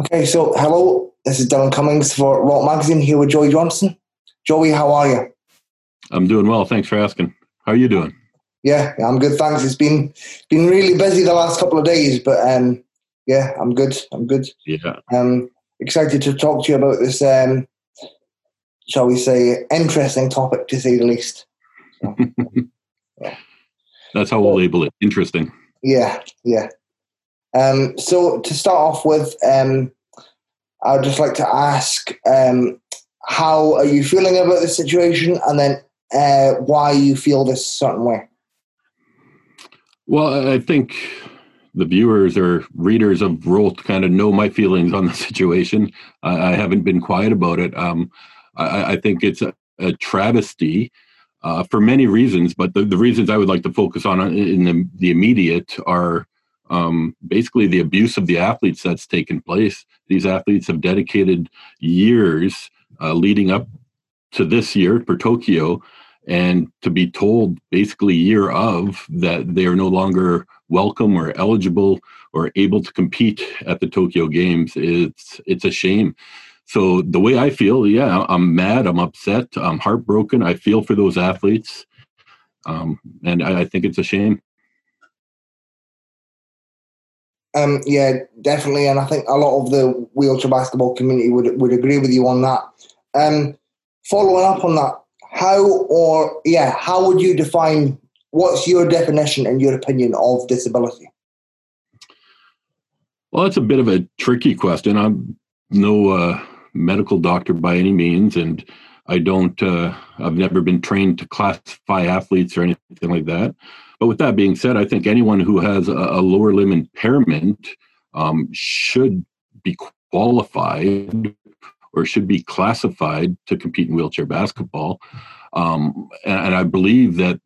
Okay, so hello, this is Dylan Cummings for Rollt Magazine here with Joey Johnson. Joey, how are you? I'm doing well. Thanks for asking. How are you doing? Yeah, I'm good. Thanks. It's been been really busy the last couple of days, but um, yeah, I'm good. I'm good. Yeah. Um, excited to talk to you about this. Um, shall we say, interesting topic to say the least. So, yeah. That's how we'll label it. Interesting. Yeah, yeah. Um, so to start off with, um, I'd just like to ask, um, how are you feeling about the situation, and then uh, why you feel this certain way? Well, I think the viewers or readers of Rollt kind of know my feelings on the situation. I, I haven't been quiet about it. Um, I, I, think it's a, a travesty uh, for many reasons, but the, the reasons I would like to focus on in the, the immediate are um, basically the abuse of the athletes that's taken place. These athletes have dedicated years uh, leading up to this year for Tokyo, and to be told basically year of that they are no longer welcome or eligible or able to compete at the Tokyo Games, it's it's a shame. So the way I feel, yeah, I'm mad, I'm upset, I'm heartbroken. I feel for those athletes, um, and I, I think it's a shame. Um, yeah, definitely, and I think a lot of the wheelchair basketball community would would agree with you on that. Um, following up on that, how or yeah, how would you define? What's your definition and your opinion of disability? Well, that's a bit of a tricky question. I'm no uh, medical doctor by any means, and I don't. Uh, I've never been trained to classify athletes or anything like that. But with that being said, I think anyone who has a, a lower limb impairment um, should be qualified or should be classified to compete in wheelchair basketball. Um, and, and I believe that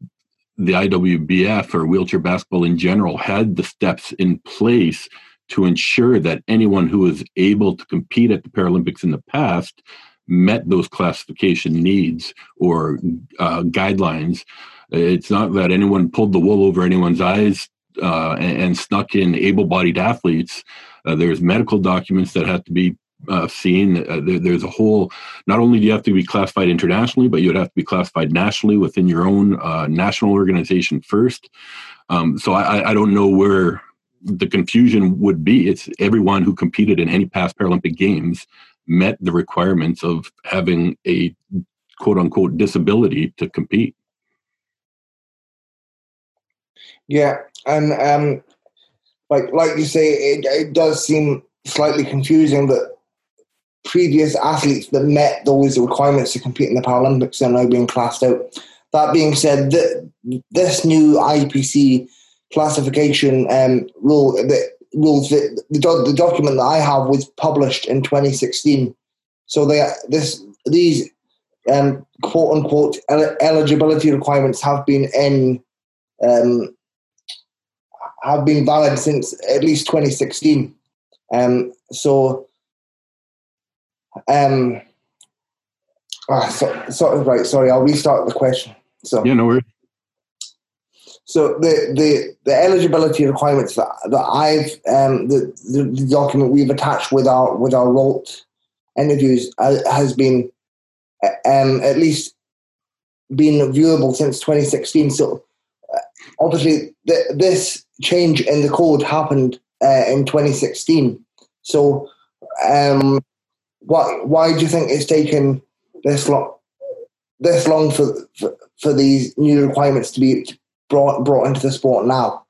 the IWBF or wheelchair basketball in general had the steps in place to ensure that anyone who was able to compete at the Paralympics in the past met those classification needs or uh, guidelines it's not that anyone pulled the wool over anyone's eyes uh, and, and, snuck in able-bodied athletes. Uh, there's medical documents that have to be uh, seen. Uh, there, there's a whole. Not only do you have to be classified internationally, but you'd have to be classified nationally within your own uh, national organization first. Um, so I, I don't know where the confusion would be. It's everyone who competed in any past Paralympic Games met the requirements of having a quote unquote disability to compete. Yeah, and um, like like you say, it, it does seem slightly confusing that previous athletes that met those requirements to compete in the Paralympics are now being classed out. That being said, this new IPC classification um, rule, the rules, the, the, the document that I have was published in 2016. So they this these um, quote unquote eligibility requirements have been in um, have been valid since at least 2016. Um, so, um, ah, so, so, right, sorry, I'll restart the question. So, yeah, no worries. So the, the, the eligibility requirements that, that I've um, the, the, the document we've attached with our with our Rollt interviews uh, has been um, at least been viewable since 2016. So uh, obviously the, this change in the code happened uh, in 2016. So, um, why why do you think it's taken this long this long for for, for these new requirements to be brought brought into the sport now?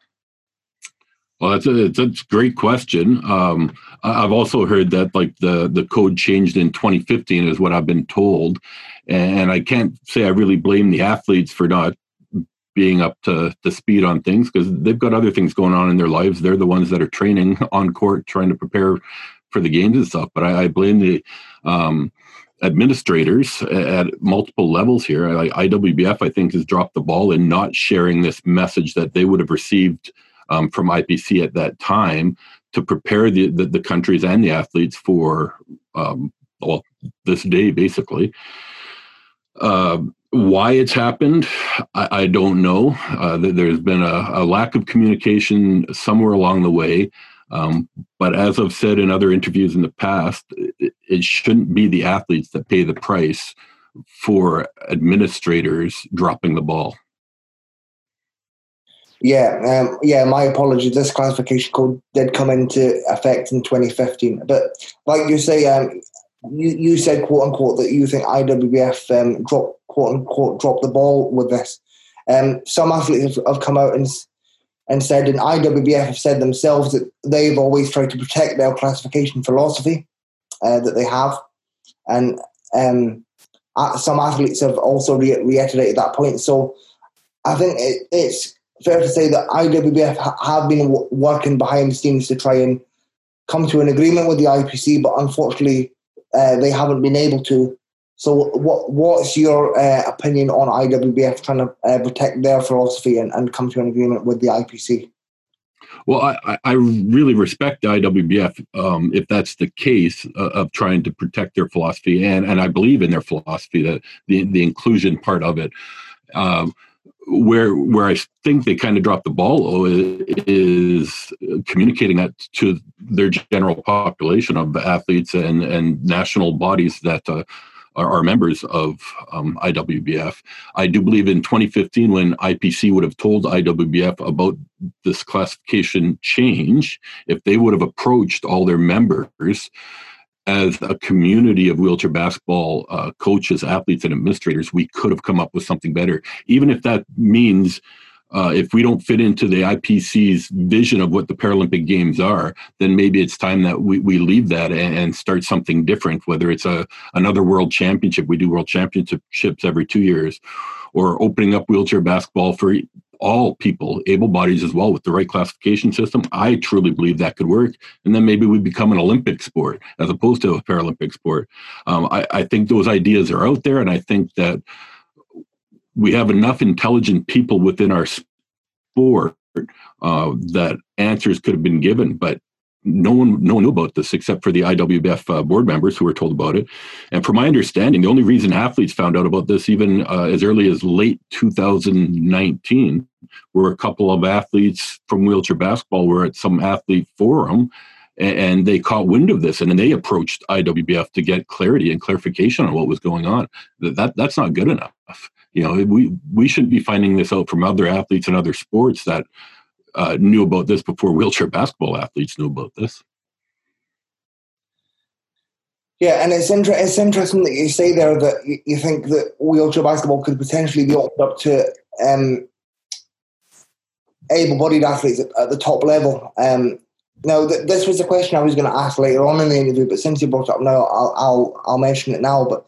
Well, that's a, that's a great question. Um, I've also heard that like the the code changed in 2015 is what I've been told, and I can't say I really blame the athletes for not being up to, to speed on things because they've got other things going on in their lives. They're the ones that are training on court, trying to prepare for the games and stuff. But I, I blame the um, administrators at multiple levels here. Like IWBF, I think, has dropped the ball in not sharing this message that they would have received um, from IPC at that time to prepare the, the, the countries and the athletes for um, well this day, basically. Uh, why it's happened, I, I don't know. Uh, there's been a, a, lack of communication somewhere along the way. Um, but as I've said in other interviews in the past, it, it shouldn't be the athletes that pay the price for administrators dropping the ball. Yeah, um, yeah. My apologies. This classification code did come into effect in 2015, but like you say, um, you you said quote unquote that you think IWBF um, drop quote unquote drop the ball with this. Um, some athletes have, come out and and said, and IWBF have said themselves that they've always tried to protect their classification philosophy uh, that they have, and um, some athletes have also re- reiterated that point. So I think it, it's fair to say that IWBF ha- have been w- working behind the scenes to try and come to an agreement with the IPC, but unfortunately, uh, they haven't been able to. So, what what's your uh, opinion on IWBF trying to uh, protect their philosophy and, and come to an agreement with the IPC? Well, I, I really respect the IWBF um, if that's the case uh, of trying to protect their philosophy, and and I believe in their philosophy that the the inclusion part of it. Um, where where I think they kind of dropped the ball is communicating that to their general population of athletes and and national bodies that uh, are, members of um, IWBF. I do believe in 2015 when IPC would have told IWBF about this classification change, if they would have approached all their members as a community of wheelchair basketball uh, coaches, athletes, and administrators, we could have come up with something better. Even if that means uh, if we don't fit into the IPC's vision of what the Paralympic Games are, then maybe it's time that we, we leave that and, and start something different. Whether it's a another world championship, we do world championships every two years, or opening up wheelchair basketball for all people, able bodies as well, with the right classification system, I truly believe that could work. And then maybe we become an Olympic sport as opposed to a Paralympic sport. Um, I, I think those ideas are out there, and I think that we have enough intelligent people within our sport uh, that answers could have been given, but no one no one knew about this except for the IWBF uh, board members who were told about it. And from my understanding, the only reason athletes found out about this even uh, as early as late 2019 were a couple of athletes from wheelchair basketball were at some athlete forum and, and they caught wind of this and then they approached IWBF to get clarity and clarification on what was going on. That, that that's not good enough. You know, we we shouldn't be finding this out from other athletes and other sports that uh, knew about this before wheelchair basketball athletes knew about this. Yeah, and it's inter- it's interesting that you say there that you, you think that wheelchair basketball could potentially be opened up to um, able-bodied athletes at, at, the top level. Um, now, th- this was a question I was going to ask later on in the interview, but since you brought it up now, I'll I'll, I'll mention it now. But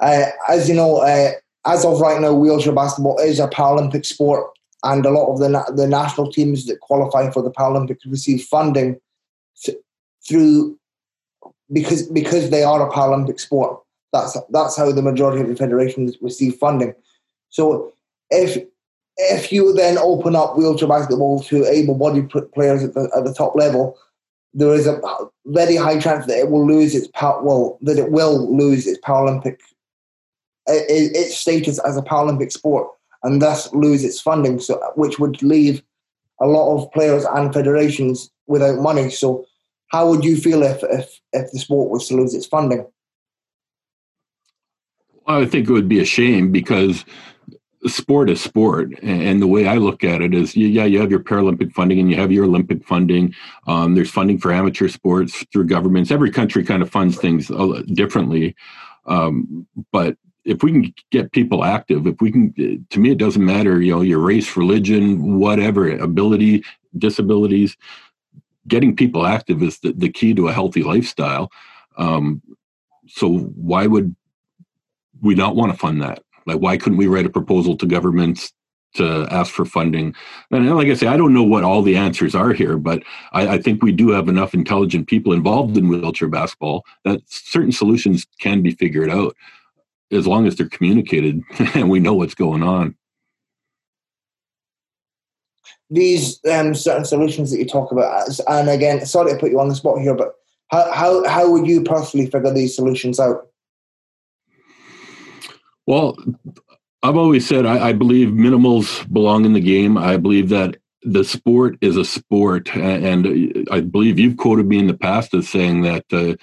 uh, as you know, uh, as of right now, wheelchair basketball is a Paralympic sport and a lot of the the national teams that qualify for the Paralympics receive funding th- through because because they are a Paralympic sport. That's that's how the majority of the federations receive funding. So if if you then open up wheelchair basketball to able-bodied players at the, at the top level, there is a very high chance that it will lose its power. Well, that it will lose its Paralympic its status as a Paralympic sport and thus lose its funding, so which would leave a lot of players and federations without money. So, how would you feel if if, if the sport was to lose its funding? I think it would be a shame because sport is sport and the way i look at it is yeah you have your paralympic funding and you have your olympic funding um, there's funding for amateur sports through governments every country kind of funds things differently um, but if we can get people active, if we can, to me, it doesn't matter, you know, your race, religion, whatever, ability, disabilities, getting people active is the, the key to a healthy lifestyle. Um, so why would we not want to fund that? Like, why couldn't we write a proposal to governments to ask for funding? And like I say, I don't know what all the answers are here, but I, I think we do have enough intelligent people involved in wheelchair basketball that certain solutions can be figured out as long as they're communicated and we know what's going on. These um, certain solutions that you talk about, and again, sorry to put you on the spot here, but how, how, how would you personally figure these solutions out? Well, I've always said I, I, believe minimals belong in the game. I believe that the sport is a sport, and I believe you've quoted me in the past as saying that uh,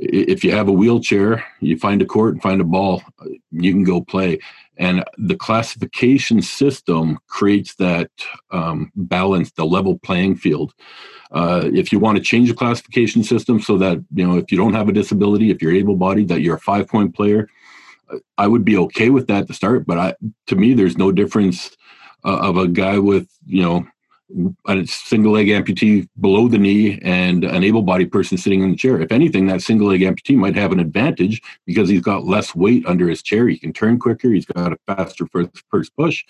if you have a wheelchair, you find a court and find a ball, you can go play. And the classification system creates that um, balance, the level playing field. Uh, if you want to change the classification system so that you know if you don't have a disability, if you're able-bodied, that you're a five-point player, I would be okay with that to start. But I, to me, there's no difference uh, of a guy with you know a single leg amputee below the knee and an able bodied person sitting in the chair. If anything, that single leg amputee might have an advantage because he's got less weight under his chair. He can turn quicker. He's got a faster first, first push.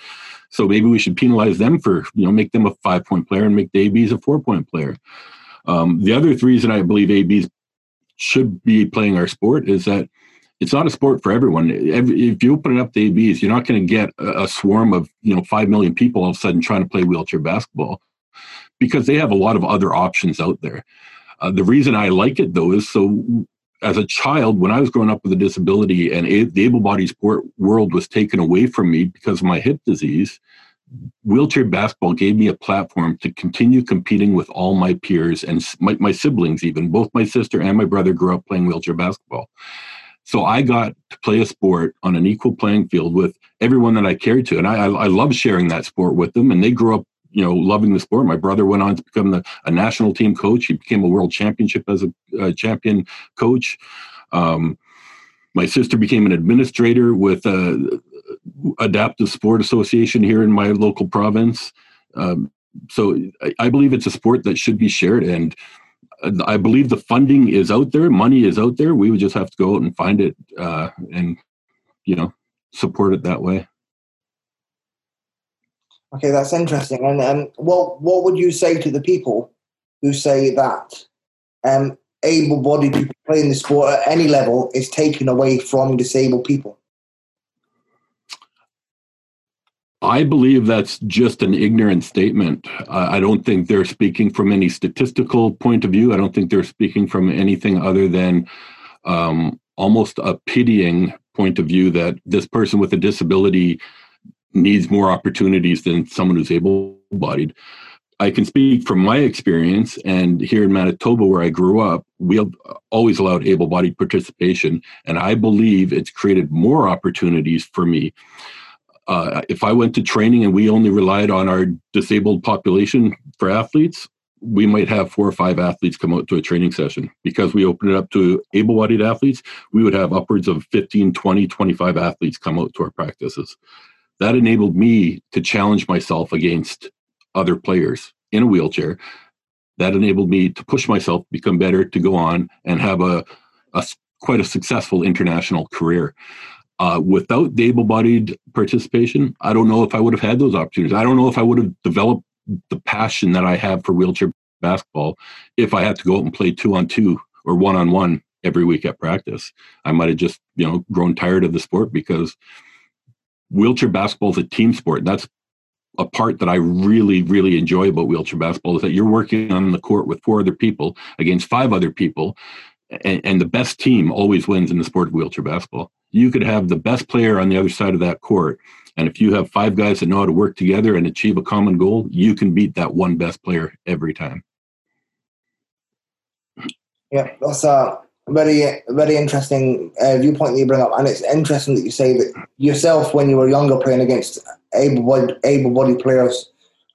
So maybe we should penalize them for, you know, make them a five point player and make ABs a four point player. Um, the other reason I believe ABs should be playing our sport is that it's not a sport for everyone. If you open it up to ABs, you're not going to get a swarm of you know five million people all of a sudden trying to play wheelchair basketball because they have a lot of other options out there. Uh, the reason I like it though is so as a child, when I was growing up with a disability and the able-bodied sport world was taken away from me because of my hip disease, wheelchair basketball gave me a platform to continue competing with all my peers and my, my siblings even both my sister and my brother grew up playing wheelchair basketball so I got to play a sport on an equal playing field with everyone that I cared to. And I, I, I love sharing that sport with them. And they grew up, you know, loving the sport. My brother went on to become the, a national team coach. He became a world championship as a, a champion coach. Um, my sister became an administrator with a adaptive sport association here in my local province. Um, so I, I, believe it's a sport that should be shared. And I believe the funding is out there, money is out there. We would just have to go out and find it, uh, and you know, support it that way. Okay, that's interesting. And um, what what would you say to the people who say that um, able-bodied people playing the sport at any level is taken away from disabled people? I believe that's just an ignorant statement. I don't think they're speaking from any statistical point of view. I don't think they're speaking from anything other than um, almost a pitying point of view that this person with a disability needs more opportunities than someone who's able bodied. I can speak from my experience, and here in Manitoba, where I grew up, we always allowed able bodied participation, and I believe it's created more opportunities for me uh, if I went to training and we only relied on our disabled population for athletes, we might have four or five athletes come out to a training session because we open it up to able bodied athletes. We would have upwards of 15, 20, 25 athletes come out to our practices. That enabled me to challenge myself against other players in a wheelchair. That enabled me to push myself, become better, to go on and have a, a quite a successful international career. Uh, without the able-bodied participation, I don't know if I would have had those opportunities. I don't know if I would have developed the passion that I have for wheelchair basketball if I had to go out and play two on two or one on one every week at practice. I might have just, you know, grown tired of the sport because wheelchair basketball is a team sport. That's a part that I really, really enjoy about wheelchair basketball is that you're working on the court with four other people against five other people and, and, the best team always wins in the sport of wheelchair basketball. You could have the best player on the other side of that court, and if you have five guys that know how to work together and achieve a common goal, you can beat that one best player every time. Yeah, that's a very, very interesting uh, viewpoint that you bring up, and it's interesting that you say that yourself, when you were younger, playing against able-bodied, able-bodied players,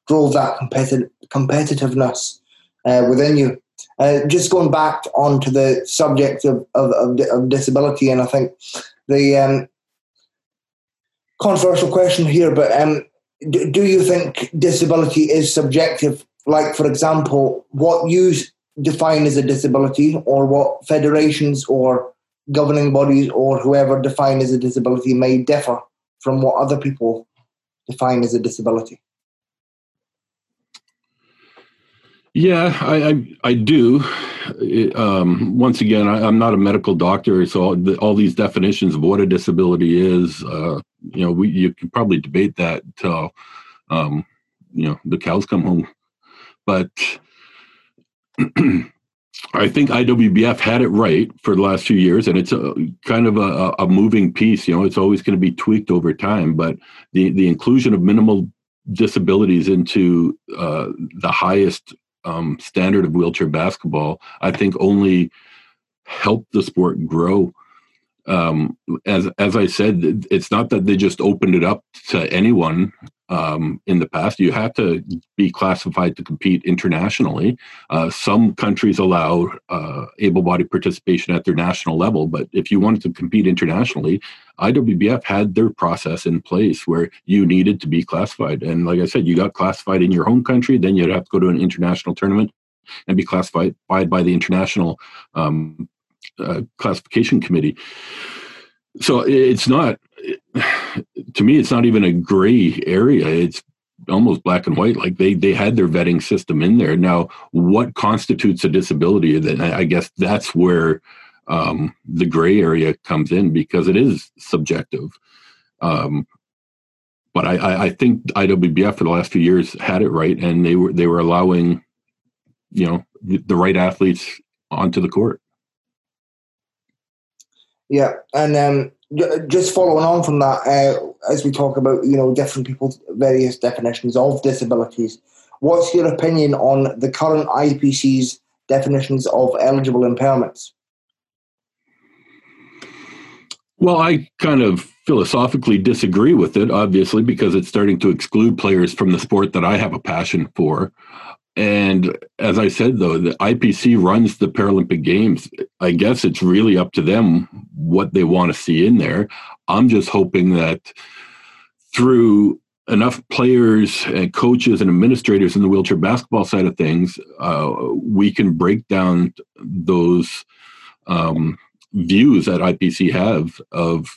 drove that competitive competitiveness uh, within you. Uh, just going back onto the subject of, of, of, of disability, and I think the um, controversial question here, but um, do, do you think disability is subjective? Like, for example, what you define as a disability, or what federations or governing bodies or whoever define as a disability may differ from what other people define as a disability? Yeah, I I, I do. um, once again, I, am not a medical doctor, so all, the, all, these definitions of what a disability is, uh, you know, we you can probably debate that till um, you know the cows come home. But I think IWBF had it right for the last few years, and it's a kind of a, a moving piece. You know, it's always going to be tweaked over time. But the the inclusion of minimal disabilities into uh, the highest um, standard of wheelchair basketball, I think only helped the sport grow. Um, as as I said, it's not that they just opened it up to anyone um, in the past. You have to be classified to compete internationally. Uh, some countries allow uh, able-bodied participation at their national level, but if you wanted to compete internationally, IWBF had their process in place where you needed to be classified. And like I said, you got classified in your home country, then you'd have to go to an international tournament and be classified by the international um, uh, classification committee. So it's not to me, it's not even a gray area. It's almost black and white. Like they they had their vetting system in there. Now, what constitutes a disability? Then I guess that's where um, the gray area comes in because it is subjective. Um, but I, I think IWBF for the last few years had it right, and they were they were allowing, you know, the right athletes onto the court. Yeah, and um, just following on from that, uh, as we talk about you know different people's various definitions of disabilities, what's your opinion on the current IPC's definitions of eligible impairments? Well, I kind of philosophically disagree with it, obviously, because it's starting to exclude players from the sport that I have a passion for. And as I said, though, the IPC runs the Paralympic Games. I guess it's really up to them what they want to see in there. I'm just hoping that through enough players and coaches and administrators in the wheelchair basketball side of things, uh, we can break down those um, views that IPC have of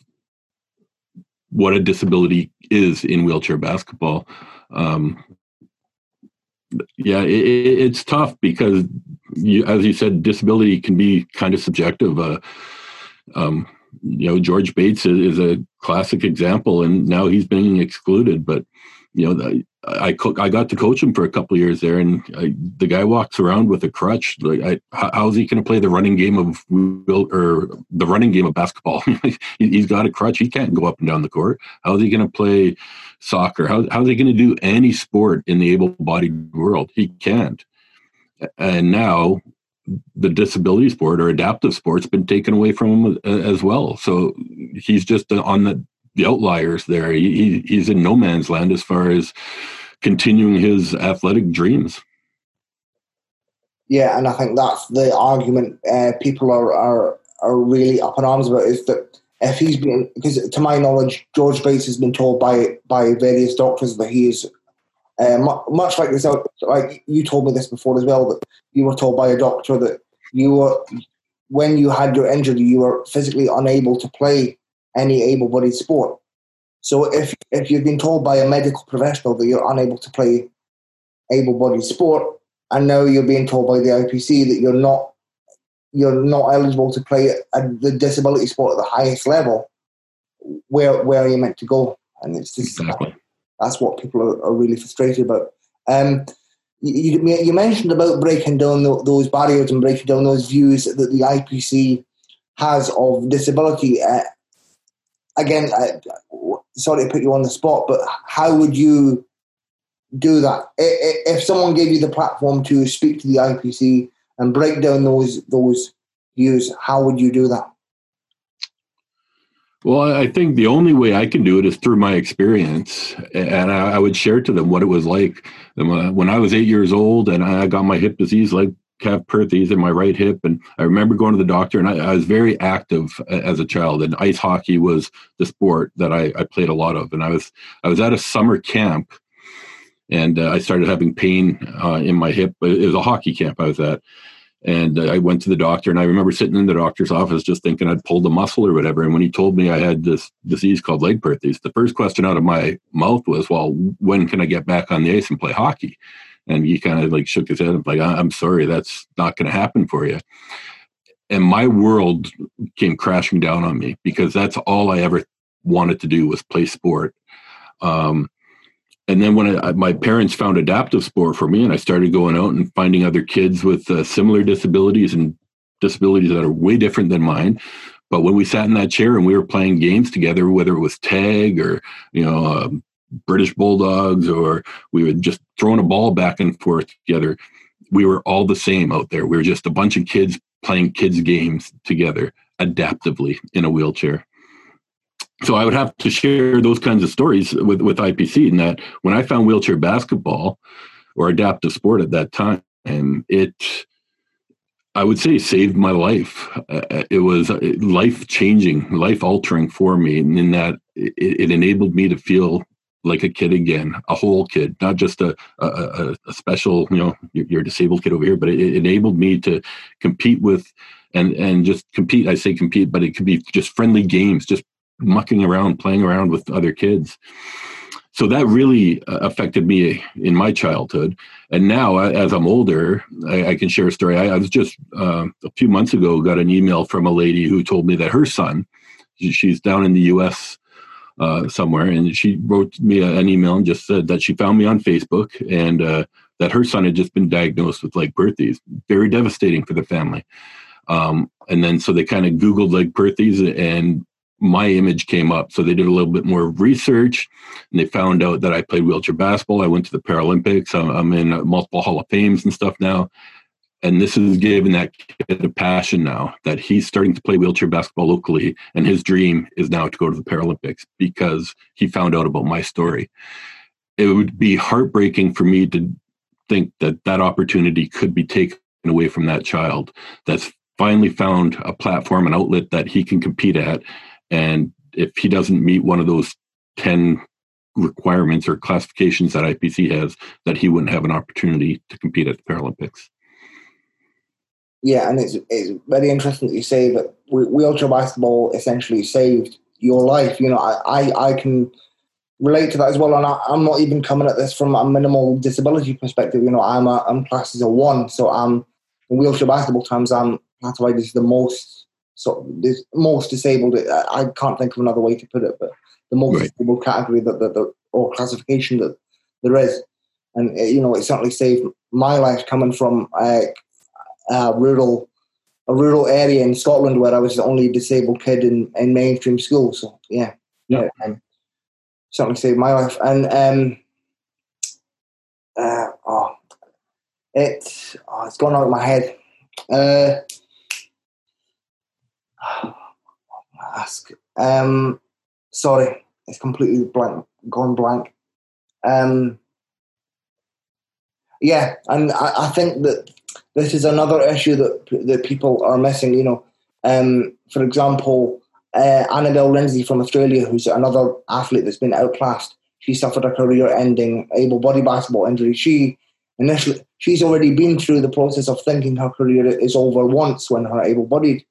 what a disability is in wheelchair basketball. Um, yeah, it, it's tough because, you, as you said, disability can be kind of subjective. Uh, um, you know, George Bates is, a classic example, and now he's being excluded. But you know, I cook I got to coach him for a couple years there, and I, the guy walks around with a crutch. Like, I, how's he going to play the running game of or the running game of basketball? he's got a crutch. He can't go up and down the court. How's he going to play soccer? How, how's he going to do any sport in the able-bodied world? He can't. And now the disability sport or adaptive sport's been taken away from him uh, as well. So he's just uh, on the the outliers there. He, he's in no man's land as far as continuing his athletic dreams. Yeah, and I think that's the argument uh, people are, are are really up in arms about is that if he's been because to my knowledge, George Bates has been told by by various doctors that he is uh, much like this. Like you told me this before as well that you were told by a doctor that you were when you had your injury, you were physically unable to play any able-bodied sport. So if if you've been told by a medical professional that you're unable to play able-bodied sport, and now you're being told by the IPC that you're not you're not eligible to play at the disability sport at the highest level, where where are you meant to go? And it's just exactly. that's what people are, are really frustrated about. Um, you, you mentioned about breaking down those barriers and breaking down those views that the IPC has of disability. Uh, again, I, sorry to put you on the spot, but how would you do that? If someone gave you the platform to speak to the IPC and break down those those views, how would you do that? Well, I think the only way I can do it is through my experience, and I, would share to them what it was like when I was eight years old and I got my hip disease, like Calvé-Perthes in my right hip. And I remember going to the doctor, and I, I, was very active as a child. And ice hockey was the sport that I, I played a lot of. And I was I was at a summer camp, and uh, I started having pain uh, in my hip. It was a hockey camp I was at. And I went to the doctor, and I remember sitting in the doctor's office just thinking I'd pulled a muscle or whatever. And when he told me I had this disease called Legg-Perthes, the first question out of my mouth was, "Well, when can I get back on the ice and play hockey?" And he kind of like shook his head and like, I'm sorry, that's not going to happen for you. And my world came crashing down on me because that's all I ever wanted to do was play sport. Um, and then when I, my parents found adaptive sport for me, and I started going out and finding other kids with uh, similar disabilities and disabilities that are way different than mine. But when we sat in that chair and we were playing games together, whether it was tag or you know um, British Bulldogs or we were just throwing a ball back and forth together. We were all the same out there. We were just a bunch of kids playing kids' games together adaptively in a wheelchair. So I would have to share those kinds of stories with, with IPC and that when I found wheelchair basketball or adaptive sport at that time, it I would say saved my life. Uh, it was life changing, life altering for me, and in that it, it, enabled me to feel like a kid again, a whole kid, not just a a, a special, you know, you're, a disabled kid over here, but it, it enabled me to compete with and and just compete. I say compete, but it could be just friendly games, just mucking around, playing around with other kids so that really uh, affected me in my childhood and now as i'm older i, I can share a story i, I was just uh, a few months ago got an email from a lady who told me that her son she's down in the us uh, somewhere and she wrote me an email and just said that she found me on facebook and uh, that her son had just been diagnosed with Legg-Perthes very devastating for the family um, and then so they kind of googled Legg-Perthes and my image came up. So they did a little bit more research and they found out that I played wheelchair basketball. I went to the Paralympics. I'm, I'm in multiple Hall of Fames and stuff now. And this is giving that kid a passion now that he's starting to play wheelchair basketball locally. And his dream is now to go to the Paralympics because he found out about my story. It would be heartbreaking for me to think that that opportunity could be taken away from that child that's finally found a platform, an outlet that he can compete at and if he doesn't meet one of those 10 requirements or classifications that IPC has, that he wouldn't have an opportunity to compete at the Paralympics. Yeah, and it's, it's very interesting that you say that wheelchair basketball essentially saved your life. You know, I, I, I can relate to that as well. And I, am not even coming at this from a minimal disability perspective. You know, I'm a, I'm classed as a one, so I'm in wheelchair basketball terms. I'm classified as the most so the most disabled. I can't think of another way to put it, but the most right. disabled category that, that or classification that there is, and uh, you know, it certainly saved my life coming from a, a rural a rural area in Scotland where I was the only disabled kid in, in mainstream school. So yeah, yeah, um, certainly saved my life. And um, uh, oh, it oh, it's gone out of my head. Uh, ask. Um, sorry, it's completely blank, gone blank. Um, yeah, and I, I, think that this is another issue that that people are missing. You know, um, for example, uh, Annabelle Lindsay from Australia, who's another athlete that's been outclassed. She suffered a career-ending able-body basketball injury. She initially she's already been through the process of thinking her career is over once when her able-bodied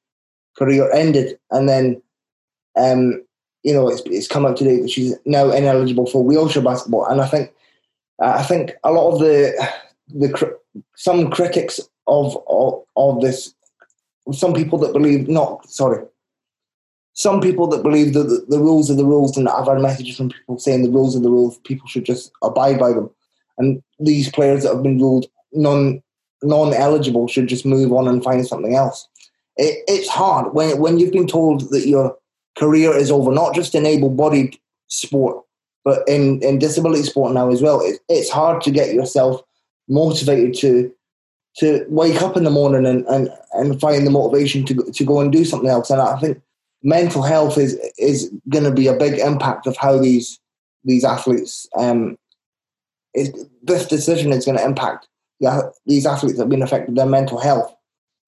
career ended, and then um, you know it's, it's come out today that she's now ineligible for wheelchair basketball, and I think I think a lot of the the some critics of of, of this, some people that believe not sorry, some people that believe that the, the, rules are the rules, and I've had messages from people saying the rules are the rules, people should just abide by them, and these players that have been ruled non non eligible should just move on and find something else. It, it's hard. When when you've been told that your career is over, not just in able-bodied sport, but in, in disability sport now as well. It, it's hard to get yourself motivated to to wake up in the morning and, and, and find the motivation to to go and do something else. And I think mental health is is going to be a big impact of how these these athletes um is, this decision is going to impact yeah, these athletes that have been affected their mental health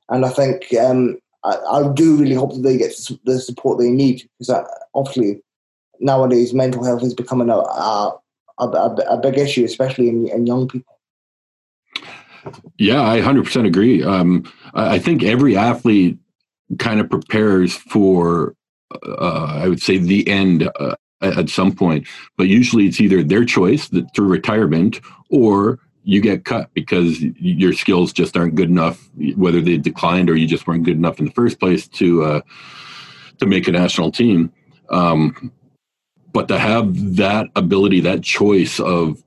and I think um, I, I, do really hope that they get the support they need because uh, obviously nowadays mental health is becoming a a, a, a big issue, especially in, in, young people. Yeah, I 100% agree. Um, I think every athlete kind of prepares for, uh, I would say, the end uh, at some point. But usually it's either their choice through retirement or you get cut because your skills just aren't good enough, whether they declined or you just weren't good enough in the first place to uh, to make a national team. Um, but to have that ability, that choice of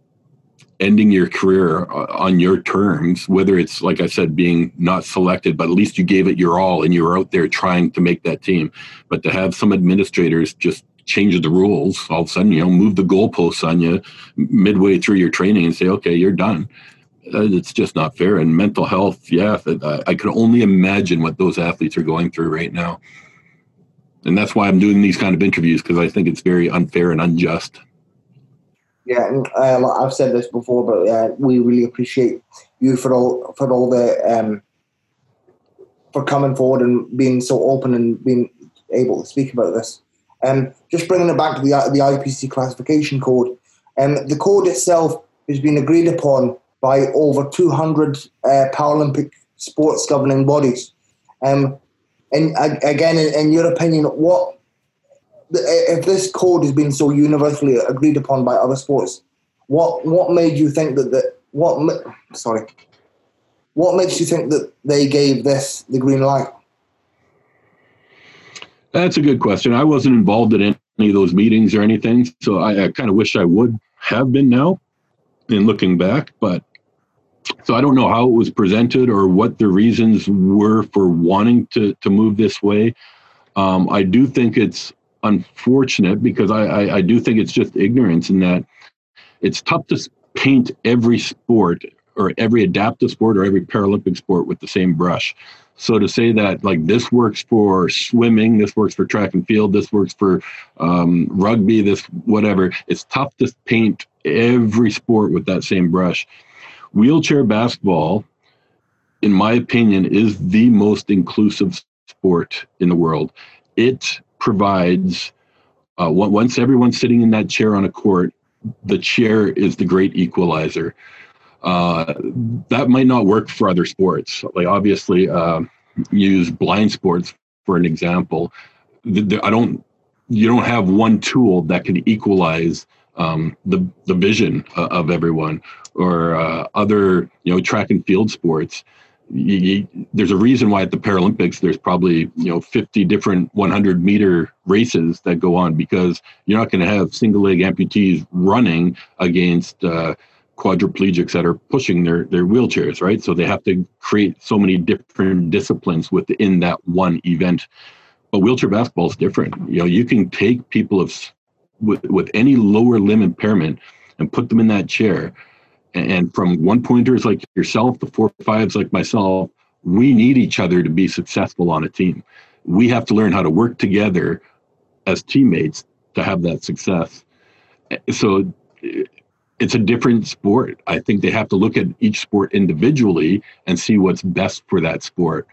ending your career on your terms, whether it's like I said, being not selected, but at least you gave it your all and you were out there trying to make that team. But to have some administrators just change the rules all of a sudden, you know, move the goalposts on you midway through your training and say, okay, you're done. Uh, it's just not fair. And mental health, yeah, I can only imagine what those athletes are going through right now. And that's why I'm doing these kind of interviews because I think it's very unfair and unjust. Yeah, and uh, I've said this before, but uh, we really appreciate you for all for all the um, for coming forward and being so open and being able to speak about this. Um, just bringing it back to the the IPC classification code, um, the code itself has been agreed upon by over 200 uh, Paralympic sports governing bodies. Um, and again, in, in your opinion, what if this code has been so universally agreed upon by other sports? What what made you think that that what sorry, what makes you think that they gave this the green light? That's a good question. I wasn't involved in any of those meetings or anything, so I, I kind of wish I would have been now in looking back. But so I don't know how it was presented or what the reasons were for wanting to to move this way. Um, I do think it's unfortunate because I, I, I do think it's just ignorance in that it's tough to paint every sport or every adaptive sport or every Paralympic sport with the same brush. So to say that like this works for swimming, this works for track and field, this works for um, rugby, this whatever, it's tough to paint every sport with that same brush. Wheelchair basketball, in my opinion, is the most inclusive sport in the world. It provides uh, once everyone's sitting in that chair on a court, the chair is the great equalizer. Uh, that might not work for other sports. Like obviously, uh, use blind sports for an example. The, the, I don't. You don't have one tool that can equalize um, the the vision uh, of everyone, or uh, other you know track and field sports. You, you, there's a reason why at the Paralympics there's probably you know 50 different 100 meter races that go on because you're not going to have single leg amputees running against uh, quadriplegics that are pushing their their wheelchairs, right? So they have to create so many different disciplines within that one event. But wheelchair basketball is different. You know, you can take people of with with any lower limb impairment and put them in that chair, and from one pointers like yourself to four fives like myself, we need each other to be successful on a team. We have to learn how to work together as teammates to have that success. So it's a different sport. I think they have to look at each sport individually and see what's best for that sport.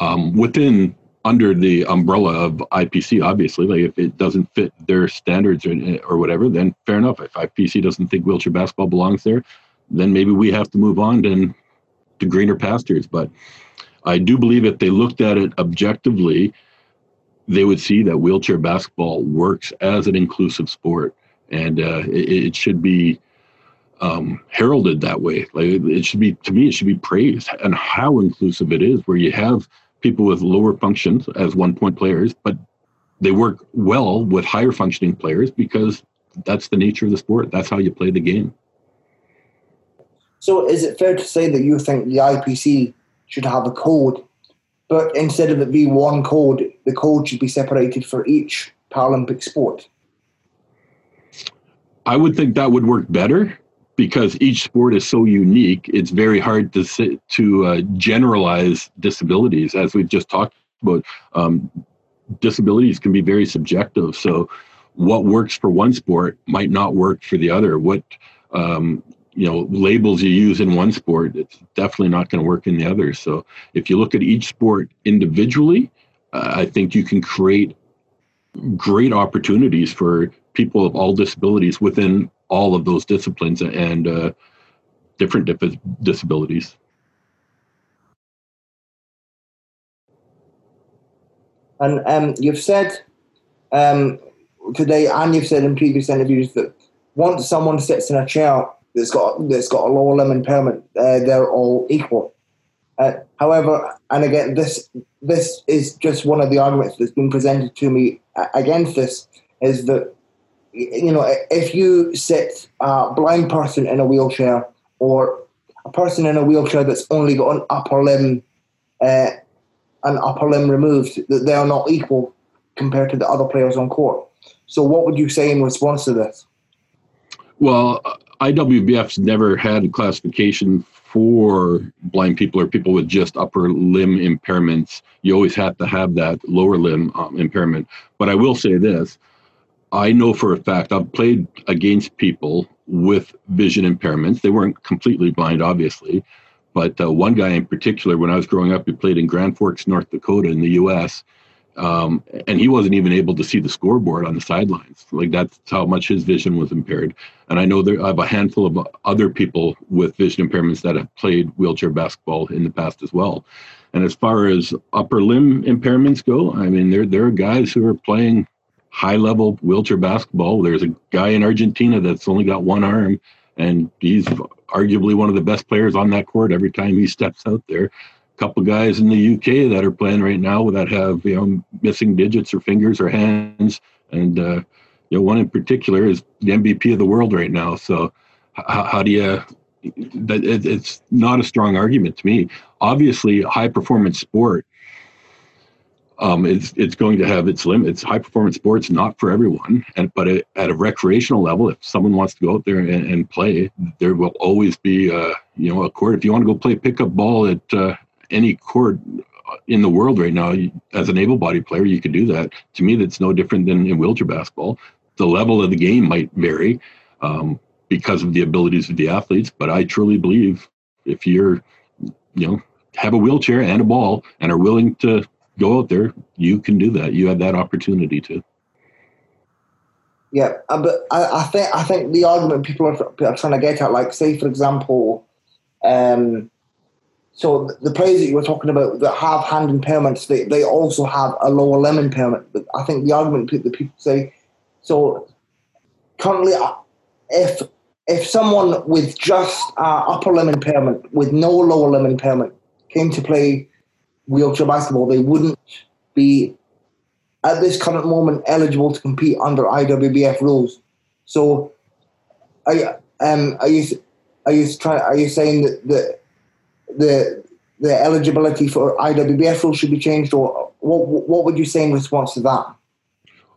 Um, within under the umbrella of IPC, obviously, like if it doesn't fit their standards or, or whatever, then fair enough. If IPC doesn't think wheelchair basketball belongs there, then maybe we have to move on to, to greener pastures. But I do believe if they looked at it objectively, they would see that wheelchair basketball works as an inclusive sport, and uh, it, it should be um, heralded that way. Like it should be to me, it should be praised and how inclusive it is, where you have people with lower functions as one point players, but they work well with higher functioning players because that's the nature of the sport. That's how you play the game. So, is it fair to say that you think the IPC should have a code, but instead of it be one code, the code should be separated for each Paralympic sport? I would think that would work better because each sport is so unique, it's very hard to to uh, generalize disabilities, as we've just talked about. Um, disabilities can be very subjective. So, what works for one sport might not work for the other. What um, you know labels you use in one sport, it's definitely not going to work in the other. So, if you look at each sport individually, uh, I think you can create great opportunities for people of all disabilities within all of those disciplines and uh, different dif- disabilities. And um, you've said um, today, and you've said in previous interviews that once someone sits in a chair that's got that's got a lower limb impairment, uh, they're all equal. Uh, however, and again, this this is just one of the arguments that's been presented to me against this is that you know, if you sit a blind person in a wheelchair or a person in a wheelchair that's only got an upper limb, uh, an upper limb removed, that they are not equal compared to the other players on court. So, what would you say in response to this? Well, IWBF's never had a classification for blind people or people with just upper limb impairments. You always have to have that lower limb um, impairment. But I will say this I know for a fact I've played against people with vision impairments. They weren't completely blind, obviously. But uh, one guy in particular, when I was growing up, he played in Grand Forks, North Dakota, in the U.S. Um, and he wasn't even able to see the scoreboard on the sidelines. Like that's how much his vision was impaired. And I know there I have a handful of other people with vision impairments that have played wheelchair basketball in the past as well. And as far as upper limb impairments go, I mean there there are guys who are playing high level wheelchair basketball. There's a guy in Argentina that's only got one arm, and he's arguably one of the best players on that court every time he steps out there couple guys in the UK that are playing right now that have you know missing digits or fingers or hands, and uh, you know one in particular is the MVP of the world right now. So how, how do you? That it, it's not a strong argument to me. Obviously, high performance sport. Um, it's it's going to have its limits. High performance sports not for everyone, and but at, at a recreational level, if someone wants to go out there and, and play, there will always be uh, you know a court. If you want to go play pickup ball at uh, any court in the world right now, as an able-bodied player, you could do that. To me, that's no different than in wheelchair basketball. The level of the game might vary um, because of the abilities of the athletes, but I truly believe if you're, you know, have a wheelchair and a ball and are willing to go out there, you can do that. You have that opportunity to. Yeah, uh, but I, I think I think the argument people are, are trying to get at, like, say for example, um, so the players that you were talking about that have hand impairments, they, they also have a lower limb impairment. But I think the argument that people say, so currently, uh, if if someone with just uh, upper limb impairment, with no lower limb impairment, came to play wheelchair basketball, they wouldn't be at this current moment eligible to compete under IWBF rules. So, are, um, are you are you trying? Are you saying that, that the the eligibility for IWBF rules should be changed, or what what would you say in response to that?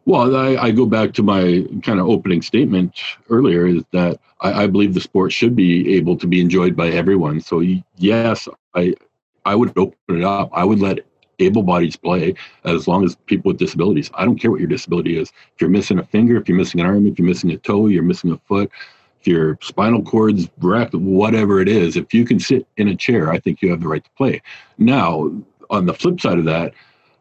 Well, I, I go back to my kind of opening statement earlier is that I, I, believe the sport should be able to be enjoyed by everyone. So yes, I I would open it up. I would let able bodies play as long as people with disabilities. I don't care what your disability is. If you're missing a finger, if you're missing an arm, if you're missing a toe, you're missing a foot, if your spinal cord's wrecked, whatever it is, if you can sit in a chair, I think you have the right to play. Now, on the flip side of that,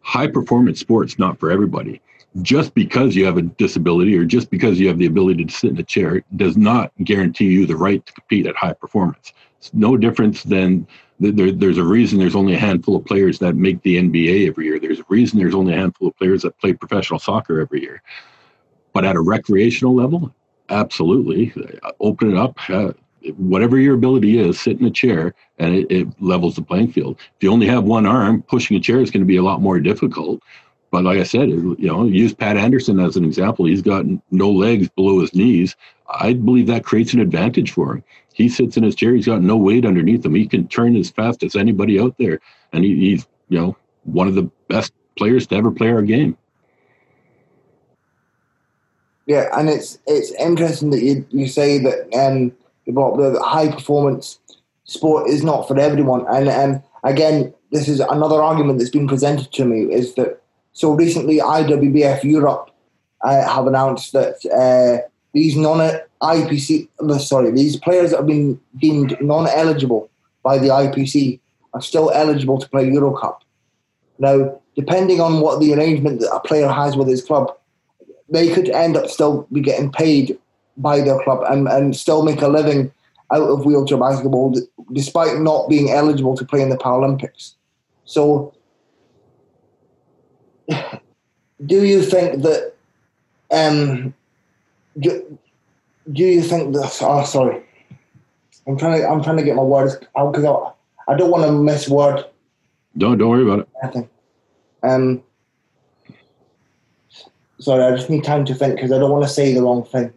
high performance sports not for everybody. Just because you have a disability or just because you have the ability to sit in a chair does not guarantee you the right to compete at high performance. It's no difference than there, there's a reason there's only a handful of players that make the NBA every year. There's a reason there's only a handful of players that play professional soccer every year. But at a recreational level, absolutely. Open it up uh, whatever your ability is sit in a chair and it, it, levels the playing field. If you only have one arm pushing a chair is going to be a lot more difficult. But like i said you know use pat anderson as an example. He's got no legs below his knees. I believe that creates an advantage for him. He sits in his chair he's got no weight underneath him. He can turn as fast as anybody out there. And he, he's you know one of the best players to ever play our game yeah, and it's it's interesting that you, you say that um, the high performance sport is not for everyone. And um, again, this is another argument that's been presented to me is that so recently IWBF Europe uh, have announced that uh, these non IPC sorry these players that have been deemed non eligible by the IPC are still eligible to play Euro Cup. Now, depending on what the arrangement that a player has with his club, they could end up still be getting paid by their club and, and still make a living out of wheelchair basketball despite not being eligible to play in the Paralympics. So, do you think that? Um, do, do you think that? Oh, sorry, I'm trying to I'm trying to get my words out because I, I don't want to miss word. Don't don't worry about it. Nothing. Um, Sorry, I just need time to think because I don't want to say the wrong thing.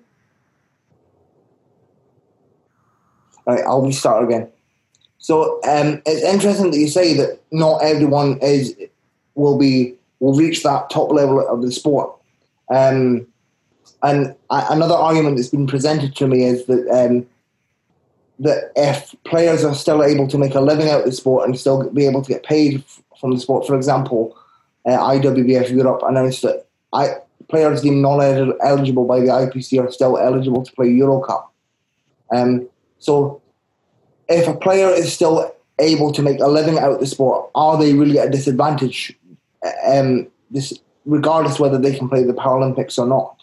Right, I'll restart again. So um, it's interesting that you say that not everyone is will be will reach that top level of the sport. Um, and another argument that's been presented to me is that um, that if players are still able to make a living out of the sport and still be able to get paid from the sport, for example, uh, IWBF Europe announced that I, players deemed non-eligible by the IPC are still eligible to play Euro Cup. Um, so, if a player is still able to make a living out of the sport, are they really at a disadvantage? Um, this, regardless whether they can play the Paralympics or not.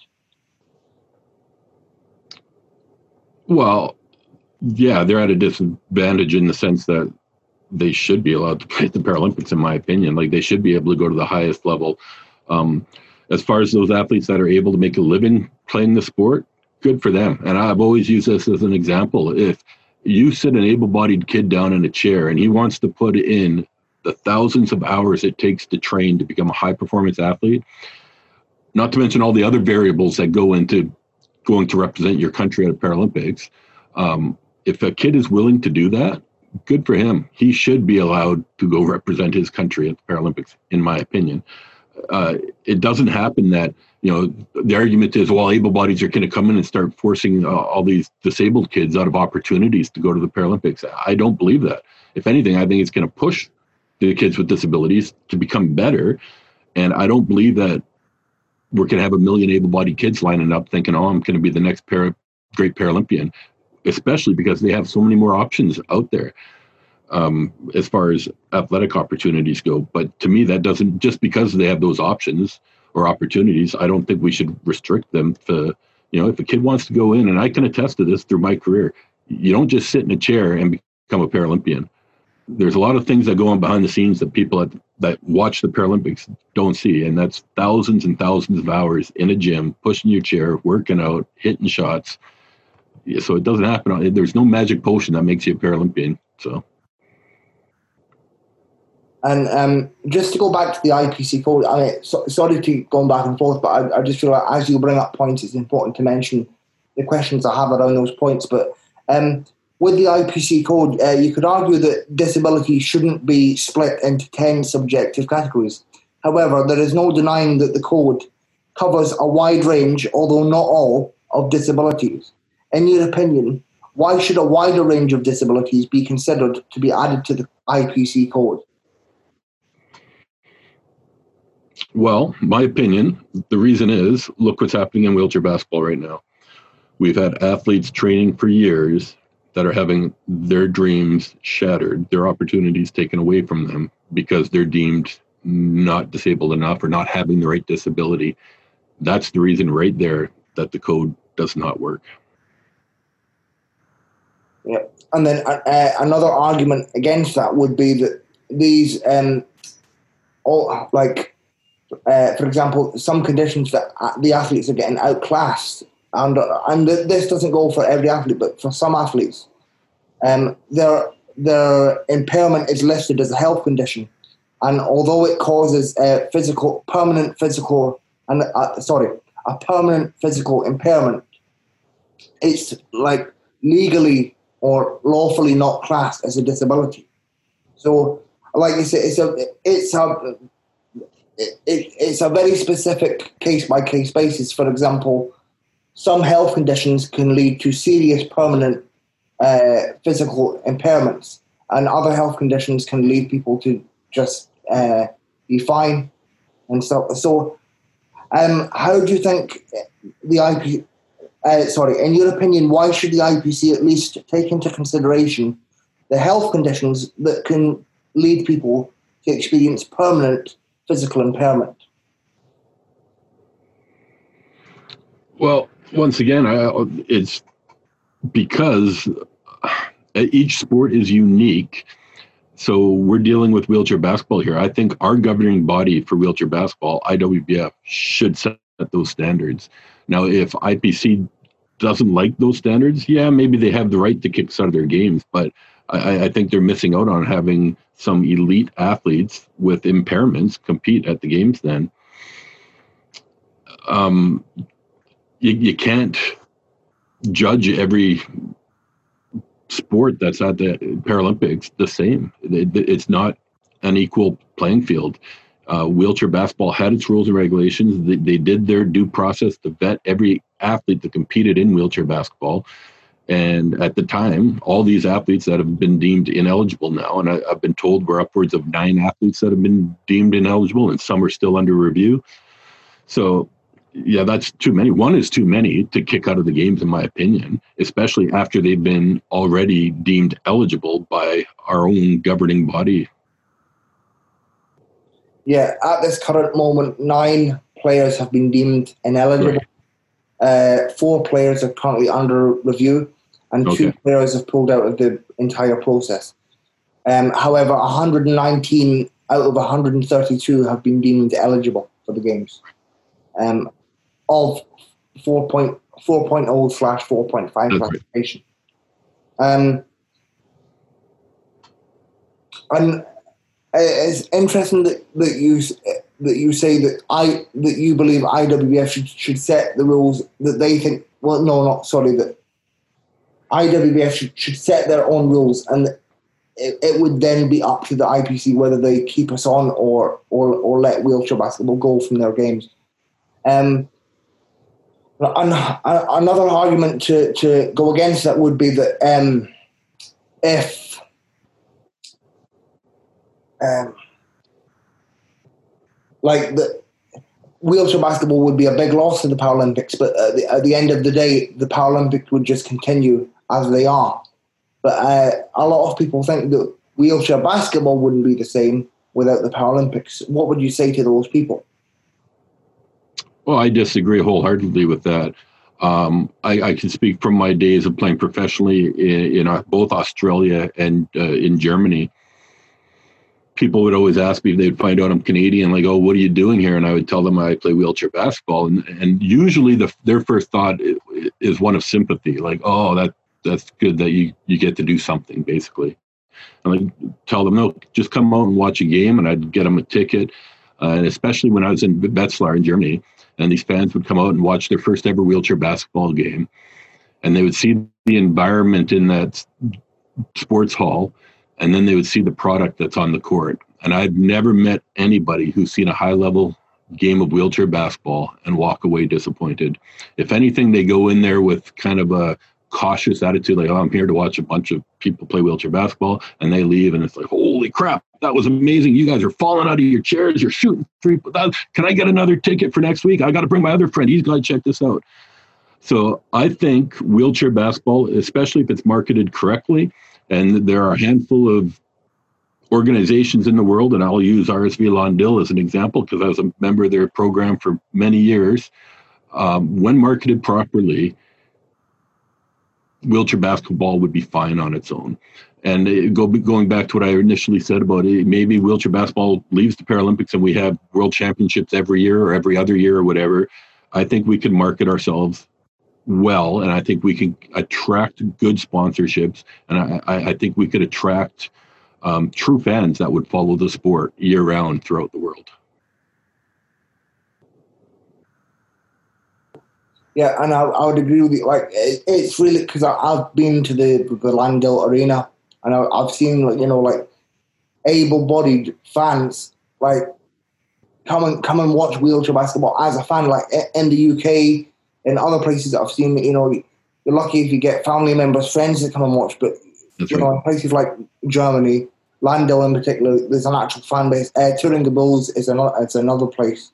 Well, yeah, they're at a disadvantage in the sense that they should be allowed to play the Paralympics, in my opinion. Like they should be able to go to the highest level. Um, as far as those athletes that are able to make a living playing the sport, good for them. And I've always used this as an example. If you sit an able bodied kid down in a chair and he wants to put in the thousands of hours it takes to train to become a high performance athlete, not to mention all the other variables that go into going to represent your country at Paralympics. Um, if a kid is willing to do that, good for him. He should be allowed to go represent his country at the Paralympics, in my opinion. Uh, it doesn't happen that you know the argument is well able bodies are going to come in and start forcing uh, all these disabled kids out of opportunities to go to the paralympics. I don't believe that. If anything i think it's going to push the kids with disabilities to become better. And i don't believe that we're going to have a million able-bodied kids lining up thinking oh i'm going to be the next para- great paralympian especially because they have so many more options out there um, as far as athletic opportunities go. But to me, that doesn't just because they have those options or opportunities. I don't think we should restrict them. To you know, if a kid wants to go in, and I can attest to this through my career, you don't just sit in a chair and become a Paralympian. There's a lot of things that go on behind the scenes that people that, that watch the Paralympics don't see, and that's thousands and thousands of hours in a gym, pushing your chair, working out, hitting shots. So it doesn't happen. There's no magic potion that makes you a Paralympian. So. And um, just to go back to the IPC code, I mean, so, sorry to going back and forth, but I, I, just feel like as you bring up points, it's important to mention the questions I have around those points. But um, with the IPC code, uh, you could argue that disability shouldn't be split into 10 subjective categories. However, there is no denying that the code covers a wide range, although not all, of disabilities. In your opinion, why should a wider range of disabilities be considered to be added to the IPC code? Well, my opinion, the reason is look what's happening in wheelchair basketball right now. We've had athletes training for years that are having their dreams shattered, their opportunities taken away from them because they're deemed not disabled enough or not having the right disability. That's the reason right there that the code does not work. Yeah, and then uh, uh another argument against that would be that these um, all like uh, for example, some conditions that the athletes are getting outclassed, and and this doesn't go for every athlete, but for some athletes, um, their their impairment is listed as a health condition, and although it causes a physical permanent physical and uh, sorry a permanent physical impairment, it's like legally or lawfully not classed as a disability. So, like you said, it's a it's a it, it's a very specific case by case basis. For example, some health conditions can lead to serious permanent uh, physical impairments, and other health conditions can lead people to just uh, be fine and stuff. So, um, how do you think the IP? Uh, sorry, in your opinion, why should the IPC at least take into consideration the health conditions that can lead people to experience permanent physical impairment? Well, once again, I, it's because uh, each sport is unique. So we're dealing with wheelchair basketball here. I think our governing body for wheelchair basketball, IWBF, should set those standards. Now, if IPC doesn't like those standards, yeah, maybe they have the right to kick some of their games, but I, I think they're missing out on having some elite athletes with impairments compete at the games then. Um, you, you can't judge every sport that's at the Paralympics the same. It, it's not an equal playing field. Uh, wheelchair basketball had its rules and regulations. They, they did their due process to vet every athlete that competed in wheelchair basketball. And at the time, all these athletes that have been deemed ineligible now, and I, have been told we're upwards of nine athletes that have been deemed ineligible, and some are still under review. So, yeah, that's too many. One is too many to kick out of the games, in my opinion, especially after they've been already deemed eligible by our own governing body. Yeah, at this current moment, nine players have been deemed ineligible. Right. Uh, four players are currently under review and okay. two players have pulled out of the entire process. Um, however, 119 out of 132 have been deemed eligible for the games, um, of 4.4.0 slash 4.5 classification. Um, and it's interesting that, that you that you say that I that you believe IWF should, should set the rules that they think. Well, no, not sorry. That IWBF should, should set their own rules, and it, it, would then be up to the IPC whether they keep us on or or, or let wheelchair basketball go from their games. Um, another argument to, to go against that would be that um, if um, like the wheelchair basketball would be a big loss to the Paralympics, but at the, at the end of the day, the Paralympics would just continue as they are. But uh, a lot of people think that wheelchair basketball wouldn't be the same without the Paralympics. What would you say to those people? Well, I disagree wholeheartedly with that. Um, I, I, can speak from my days of playing professionally in, in both Australia and uh, in Germany. People would always ask me if they'd find out I'm Canadian, like, "Oh, what are you doing here?" And I would tell them I play wheelchair basketball, and and usually the, their first thought is one of sympathy, like, "Oh, that that's good that you you get to do something basically. And I tell them no, just come out and watch a game, and I'd get them a ticket. Uh, and especially when I was in Wetzlar in Germany, and these fans would come out and watch their first ever wheelchair basketball game, and they would see the environment in that sports hall, and then they would see the product that's on the court. And I've never met anybody who's seen a high level game of wheelchair basketball and walk away disappointed. If anything, they go in there with kind of a cautious attitude, like, oh, I'm here to watch a bunch of people play wheelchair basketball, and they leave, and it's like, holy crap, that was amazing. You guys are falling out of your chairs. You're shooting three. Can I get another ticket for next week? I got to bring my other friend. He's got to check this out. So I think wheelchair basketball, especially if it's marketed correctly, and there are a handful of organizations in the world, and I'll use RSV Lahn-Dill as an example because I was a member of their program for many years. Um, when marketed properly, wheelchair basketball would be fine on its own. And go, going back to what I initially said about it, maybe wheelchair basketball leaves the Paralympics and we have world championships every year or every other year or whatever. I think we could market ourselves well, and I think we can attract good sponsorships, and I, I think we could attract um, true fans that would follow the sport year round throughout the world. Yeah, and I, I would agree with you. Like, it, it's really because I've been to the the Lahn-Dill Arena and I, I've seen like you know like able-bodied fans like come and come and watch wheelchair basketball as a fan. Like in the UK, in other places that I've seen, you know, you're lucky if you get family members, friends that come and watch. But That's you right. know, in places like Germany, Lahn-Dill in particular, there's an actual fan base. Uh, Thüringer Bulls is another, it's another place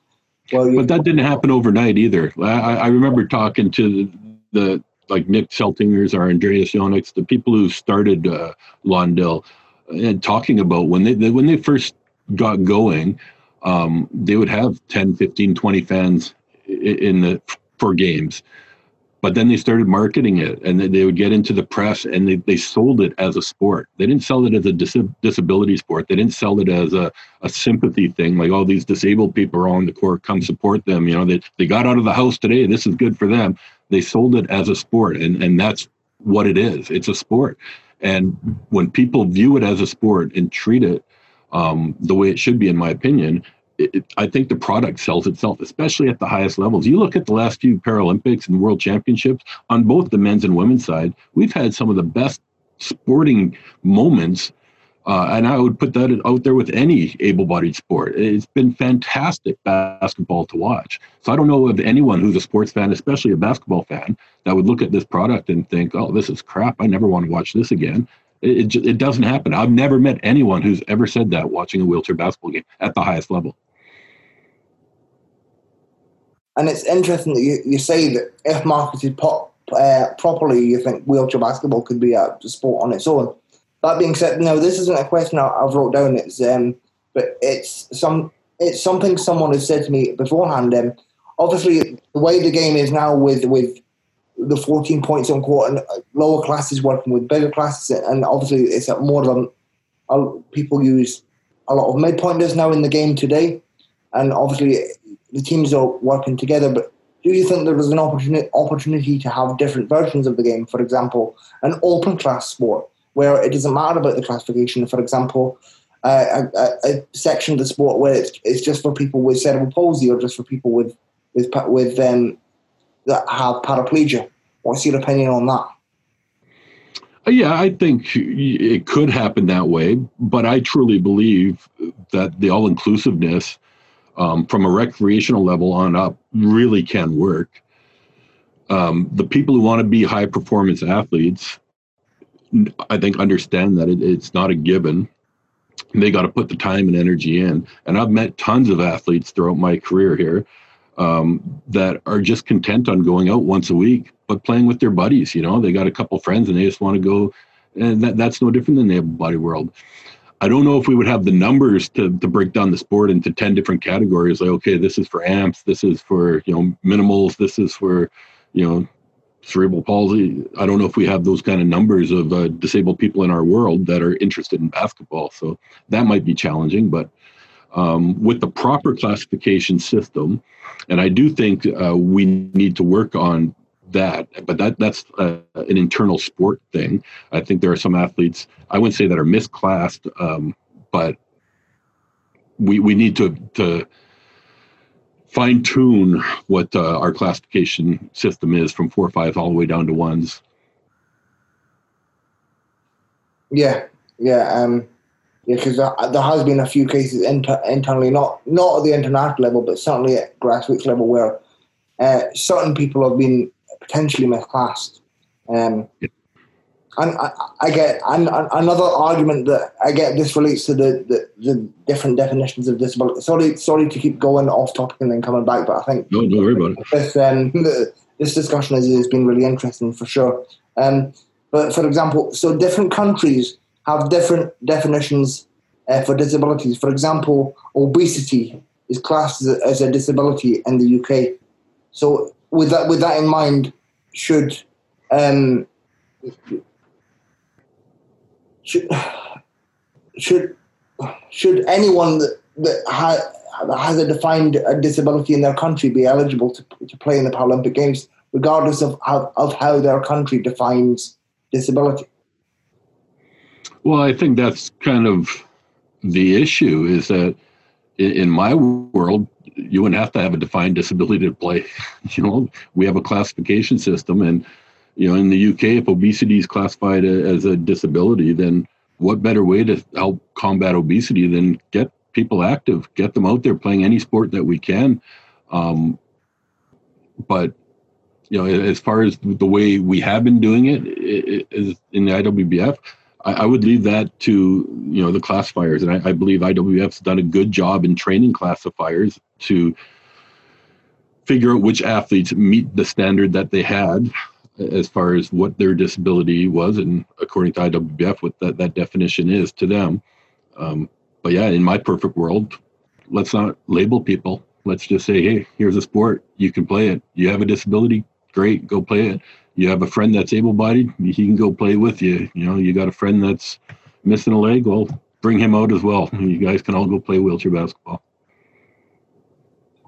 well, but that didn't happen overnight either. I, I remember talking to the, the like Nick Seltingers or Andreas Jonecks, the people who started uh, Lahn-Dill, and talking about when they, they when they first got going, um, they would have 10, 15, 20 fans in the for games. But then they started marketing it and they would get into the press and they, they sold it as a sport. They didn't sell it as a dis- disability sport. They didn't sell it as a, a sympathy thing like all oh, these disabled people are on the court come support them you know they, they got out of the house today this is good for them. They sold it as a sport and, and that's what it is. It's a sport. And when people view it as a sport and treat it um, the way it should be in my opinion it, I think the product sells itself, especially at the highest levels. You look at the last few Paralympics and World Championships on both the men's and women's side, we've had some of the best sporting moments Uh, and I would put that out there with any able bodied sport. It's been fantastic basketball to watch. So I don't know of anyone who's a sports fan, especially a basketball fan, that would look at this product and think, oh, this is crap. I never want to watch this again. It, it, it doesn't happen. I've never met anyone who's ever said that watching a wheelchair basketball game at the highest level. And it's interesting that you, you say that if marketed pop, uh, properly, you think wheelchair basketball could be a sport on its own that being said, no, this isn't a question I, have wrote down. It's um, but it's some it's something someone has said to me beforehand. Um, obviously, the way the game is now with with the 14 points on court and lower classes working with bigger classes, and obviously it's more than. People use a lot of mid pointers now in the game today, and obviously the teams are working together. But do you think there was an opportunity opportunity to have different versions of the game? For example, an open class sport where it doesn't matter about the classification. For example, uh, a, a, section of the sport where it's, it's just for people with cerebral palsy or just for people with with with um, that have paraplegia. What's your opinion on that? Uh, yeah, I think it could happen that way, but I truly believe that the all inclusiveness um, from a recreational level on up really can work. Um, the people who want to be high performance athletes I think understand that it, it's not a given. They got to put the time and energy in. And I've met tons of athletes throughout my career here um, that are just content on going out once a week, but playing with their buddies. You know, they got a couple friends and they just want to go, and that, that's no different than the body world. I don't know if we would have the numbers to, to break down the sport into 10 different categories. Like, okay, this is for amps, this is for, you know, minimals, this is for, you know, cerebral palsy. I don't know if we have those kind of numbers of uh, disabled people in our world that are interested in basketball. So that might be challenging, but um, with the proper classification system, and I do think uh, we need to work on that. But that that's uh, an internal sport thing. I think there are some athletes I wouldn't say that are misclassed, um, but we we need to to fine tune what uh, our classification system is from four or five all the way down to ones. Yeah, yeah, um, yeah, because there, there, has been a few cases inter- internally, not not at the international level, but certainly at grassroots level, where uh, certain people have been potentially misclassed. Um, yeah and I, I get and, another argument that I get this relates to the, the, the, different definitions of disability. Sorry, sorry to keep going off topic and then coming back, but I think no, don't worry about it. This, um, this discussion has, has been really interesting for sure. Um, but for example, so different countries have different definitions uh, for disabilities. For example, obesity is classed as a, as a disability in the UK. So with that with that in mind, should um, should should should anyone that, that, ha, that has a defined disability in their country be eligible to, to play in the Paralympic Games, regardless of how, of how their country defines disability? Well, I think that's kind of the issue is that in, my world, you wouldn't have to have a defined disability to play. You know, we have a classification system, and you know, in the UK, if obesity is classified as a disability, then what better way to help combat obesity than get people active, get them out there playing any sport that we can. Um, but you know, as far as the way we have been doing it, it, it in the IWBF, I, I, would leave that to you know the classifiers, and I, I believe IWBF's done a good job in training classifiers to figure out which athletes meet the standard that they had as far as what their disability was, and according to IWBF, what that, that definition is to them. Um, but yeah, in my perfect world, let's not label people. Let's just say, hey, here's a sport. You can play it. You have a disability, great, go play it. You have a friend that's able-bodied, he can go play with you. You know, you got a friend that's missing a leg, well, bring him out as well. You guys can all go play wheelchair basketball.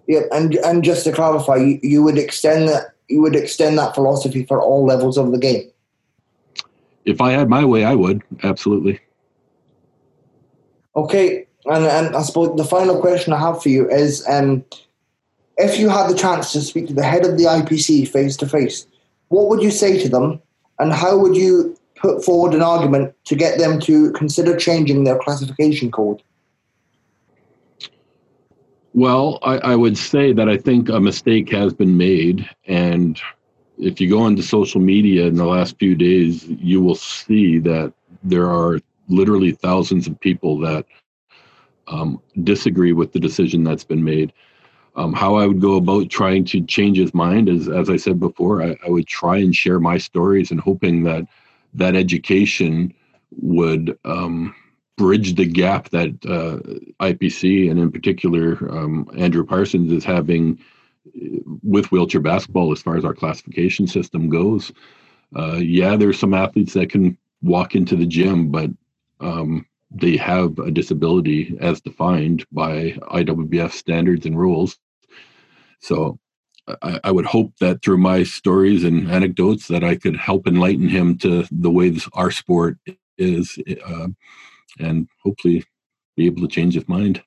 Yeah, and and just to clarify, you, you would extend that you would extend that philosophy for all levels of the game. If I had my way, I would absolutely. Okay, and and I suppose the final question I have for you is, um, if you had the chance to speak to the head of the IPC face to face, what would you say to them, and how would you put forward an argument to get them to consider changing their classification code? Well, I, I, would say that I think a mistake has been made. And if you go into social media in the last few days, you will see that there are literally thousands of people that um, disagree with the decision that's been made. Um, how I would go about trying to change his mind is, as I said before, I, I would try and share my stories and hoping that that education would um, bridge the gap that uh, IPC and in particular um, Andrew Parsons is having uh, with wheelchair basketball as far as our classification system goes. Uh, yeah, there's some athletes that can walk into the gym, but um, they have a disability as defined by IWBF standards and rules. So I, I, would hope that through my stories and anecdotes that I could help enlighten him to the way this, our sport is, uh, and hopefully be able to change his mind.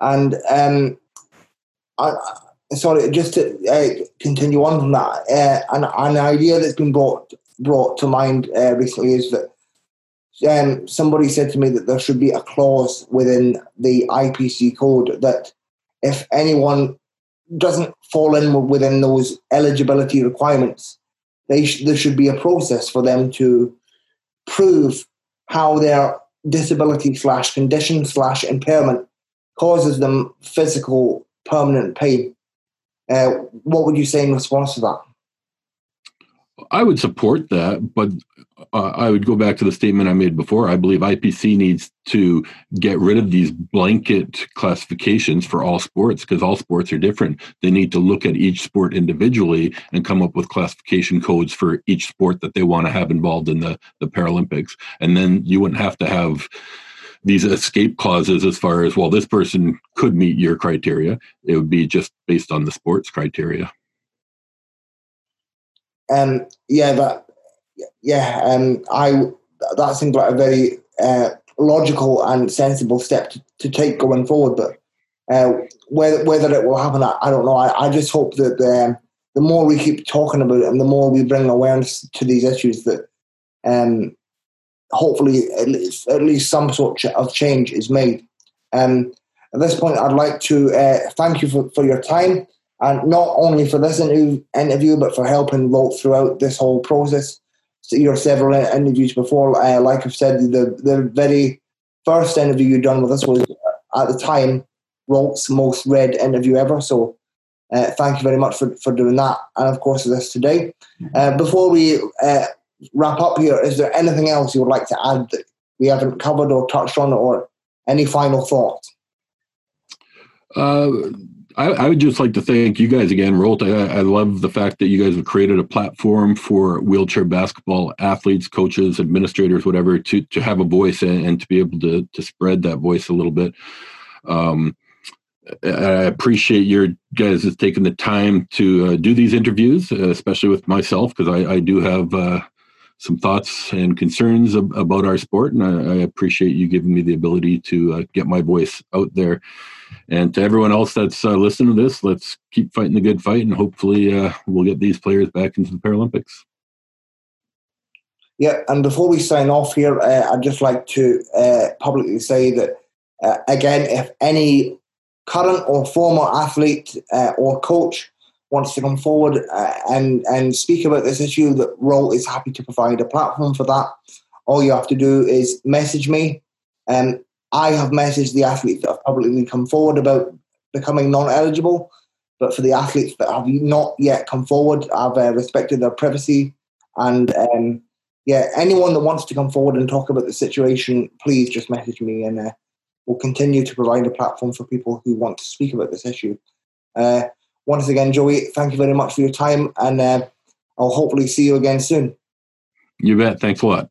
And um, I, sorry, just to uh, continue on from that, uh, an, an idea that's been brought brought to mind uh, recently is that um, somebody said to me that there should be a clause within the IPC code that if anyone doesn't fall in within those eligibility requirements, they sh- there should be a process for them to prove how their disability slash condition slash impairment causes them physical permanent pain. Uh, what would you say in response to that? I would support that, but uh, I would go back to the statement I made before. I believe IPC needs to get rid of these blanket classifications for all sports because all sports are different. They need to look at each sport individually and come up with classification codes for each sport that they want to have involved in the, the Paralympics. And then you wouldn't have to have these escape clauses as far as, well, this person could meet your criteria. It would be just based on the sports criteria. Um, yeah, that yeah, um, I that seems like a very uh, logical and sensible step to, to take going forward. But uh, whether whether it will happen, I, I don't know. I, I just hope that the um, the more we keep talking about it and the more we bring awareness to these issues, that um, hopefully at least, at least some sort of change is made. Um, at this point, I'd like to uh, thank you for, for your time and not only for this interview, but for helping Rollt throughout this whole process. Your several interviews before, uh, like I've said, the the very first interview you done with us was uh, at the time Rollt's most read interview ever. So uh, thank you very much for, for doing that, and of course this today. Mm-hmm. Uh, before we uh, wrap up here, is there anything else you would like to add that we haven't covered or touched on, or any final thoughts? I, I, would just like to thank you guys again, Rollt. I, I, love the fact that you guys have created a platform for wheelchair basketball athletes, coaches, administrators, whatever, to to have a voice and, and to be able to to spread that voice a little bit. Um, I appreciate your guys taking the time to uh, do these interviews, uh, especially with myself, because I, I, do have uh, some thoughts and concerns ab- about our sport, and I, I, appreciate you giving me the ability to uh, get my voice out there. And to everyone else that's uh, listening to this, let's keep fighting the good fight, and hopefully uh, we'll get these players back into the Paralympics. Yeah, and before we sign off here, uh, I'd just like to uh, publicly say that, uh, again, if any current or former athlete or coach wants to come forward and, and speak about this issue, that Rollt is happy to provide a platform for that. All you have to do is message me. Um, I have messaged the athletes that have publicly come forward about becoming non-eligible, but for the athletes that have not yet come forward, I've uh, respected their privacy. And um, yeah, anyone that wants to come forward and talk about the situation, please just message me, and uh, we'll continue to provide a platform for people who want to speak about this issue. Uh, once again, Joey, thank you very much for your time, and uh, I'll hopefully see you again soon. You bet. Thanks a lot.